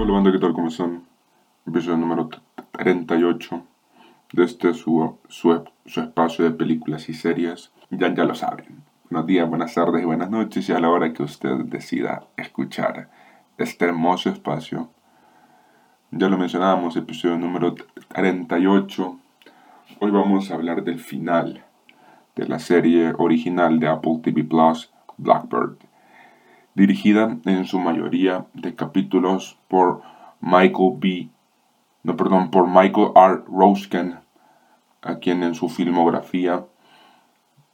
Johnson, episodio número 38 de este su, su, su, espacio de películas y series. Ya, ya lo saben. Buenos días, buenas tardes y buenas noches y a la hora que usted decida escuchar este hermoso espacio. Ya lo mencionábamos, episodio número 38. Hoy vamos a hablar del final de la serie original de Apple TV Plus, Blackbird dirigida en su mayoría de capítulos por Michael B. No, perdón, por Michael R. Roskin, a quien en su filmografía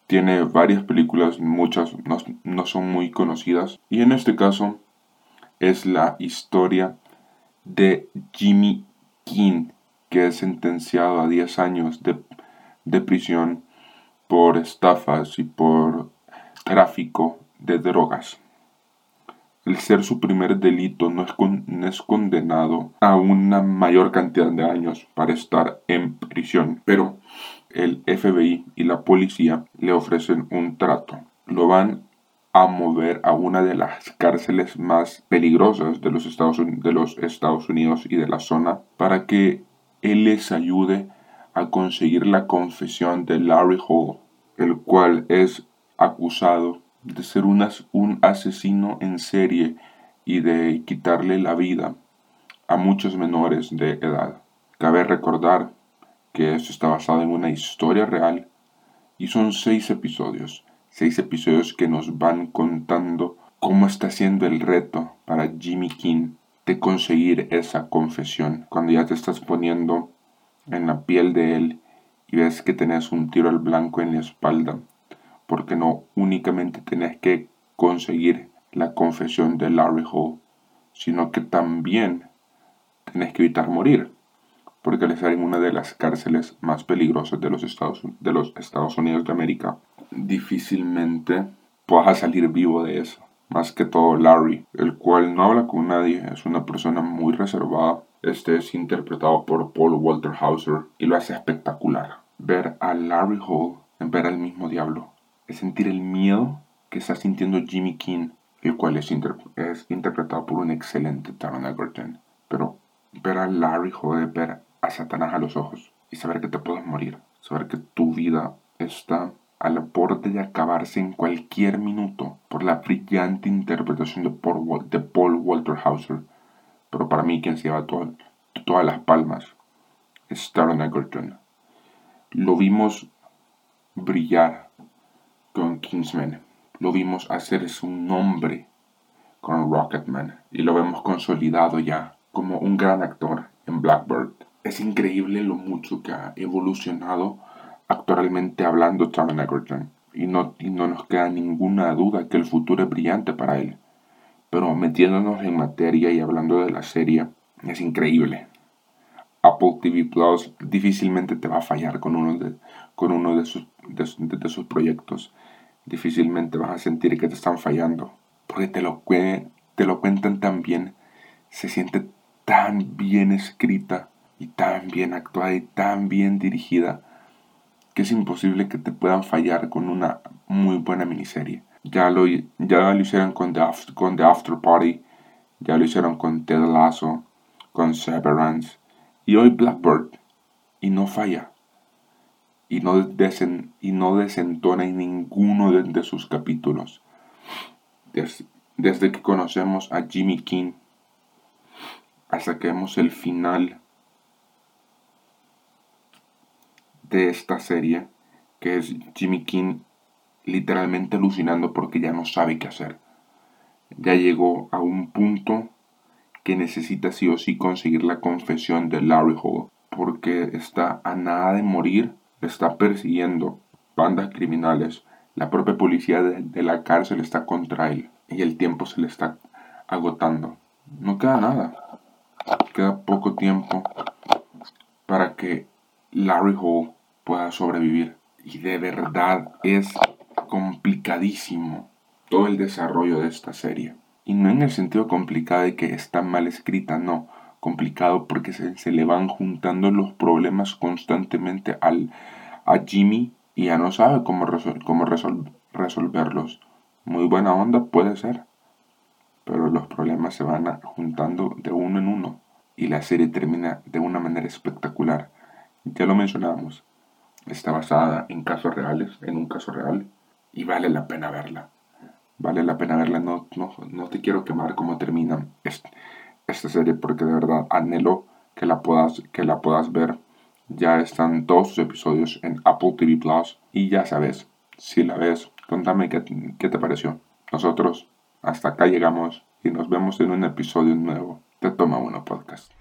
tiene varias películas, muchas no, no son muy conocidas. Y en este caso es la historia de Jimmy King, que es sentenciado a 10 años de, de prisión por estafas y por tráfico de drogas el ser su primer delito no es, condenado a una mayor cantidad de años para estar en prisión. Pero el FBI y la policía le ofrecen un trato. Lo van a mover a una de las cárceles más peligrosas de los Estados, de los Estados Unidos y de la zona para que él les ayude a conseguir la confesión de Larry Hall, el cual es acusado de ser un asesino en serie y de quitarle la vida a muchos menores de edad. Cabe recordar que esto está basado en una historia real y son seis episodios, seis episodios que nos van contando cómo está siendo el reto para Jimmy King de conseguir esa confesión. Cuando ya te estás poniendo en la piel de él y ves que tenés un tiro al blanco en la espalda porque no únicamente tenés que conseguir la confesión de Larry Hall, sino que también tenés que evitar morir, porque al estar en una de las cárceles más peligrosas de los Estados, Unidos de América, difícilmente puedas salir vivo de eso. Más que todo Larry, el cual no habla con nadie, es una persona muy reservada. Este es interpretado por Paul Walter Hauser y lo hace espectacular. Ver a Larry Hall, ver al mismo diablo, es sentir el miedo que está sintiendo Jimmy King, el cual es, interpretado por un excelente Taron Egerton. Pero ver a Larry joder, ver a Satanás a los ojos y saber que te puedes morir, saber que tu vida está al borde de acabarse en cualquier minuto por la brillante interpretación de Paul, de Paul Walter Hauser. Pero para mí quien se lleva todas las palmas es Taron Egerton. Lo vimos brillar Kingsman. Lo vimos hacer su nombre con Rocketman y lo vemos consolidado ya como un gran actor en Blackbird. Es increíble lo mucho que ha evolucionado actualmente hablando Taron Egerton y no, y no nos queda ninguna duda que el futuro es brillante para él. Pero metiéndonos en materia y hablando de la serie, es increíble. Apple TV Plus difícilmente te va a fallar con uno de, con uno de, sus, de sus proyectos difícilmente vas a sentir que te están fallando. Porque te lo, cuentan tan bien, se siente tan bien escrita y tan bien actuada y tan bien dirigida que es imposible que te puedan fallar con una muy buena miniserie. Ya lo, ya lo hicieron con con The After Party, ya lo hicieron con Ted Lasso, con Severance y hoy Blackbird y no falla y no, y no desentona en ninguno de, sus capítulos. desde que conocemos a Jimmy King hasta que vemos el final de esta serie, que es Jimmy King literalmente alucinando porque ya no sabe qué hacer. Ya llegó a un punto que necesita sí o sí conseguir la confesión de Larry Hall, porque está a nada de morir está persiguiendo bandas criminales, la propia policía de, la cárcel está contra él y el tiempo se le está agotando. No queda nada. Queda poco tiempo para que Larry Hall pueda sobrevivir. Y de verdad es complicadísimo todo el desarrollo de esta serie. Y no en el sentido complicado de que está mal escrita, no complicado porque se, le van juntando los problemas constantemente al, a Jimmy y ya no sabe cómo, cómo resolverlos. Muy buena onda puede ser, pero los problemas se van juntando de uno en uno y y la serie termina de una manera espectacular. Ya lo mencionábamos, está basada en casos reales, en un caso real, y vale la pena verla. Vale la pena verla, no, no, no te quiero quemar cómo termina esta serie porque de verdad anhelo que la puedas, que la puedas ver. Ya están todos sus episodios en Apple TV Plus y ya sabes, si la ves, contame qué, qué te pareció. Nosotros hasta acá llegamos y nos vemos en un episodio nuevo de Toma Uno Podcast.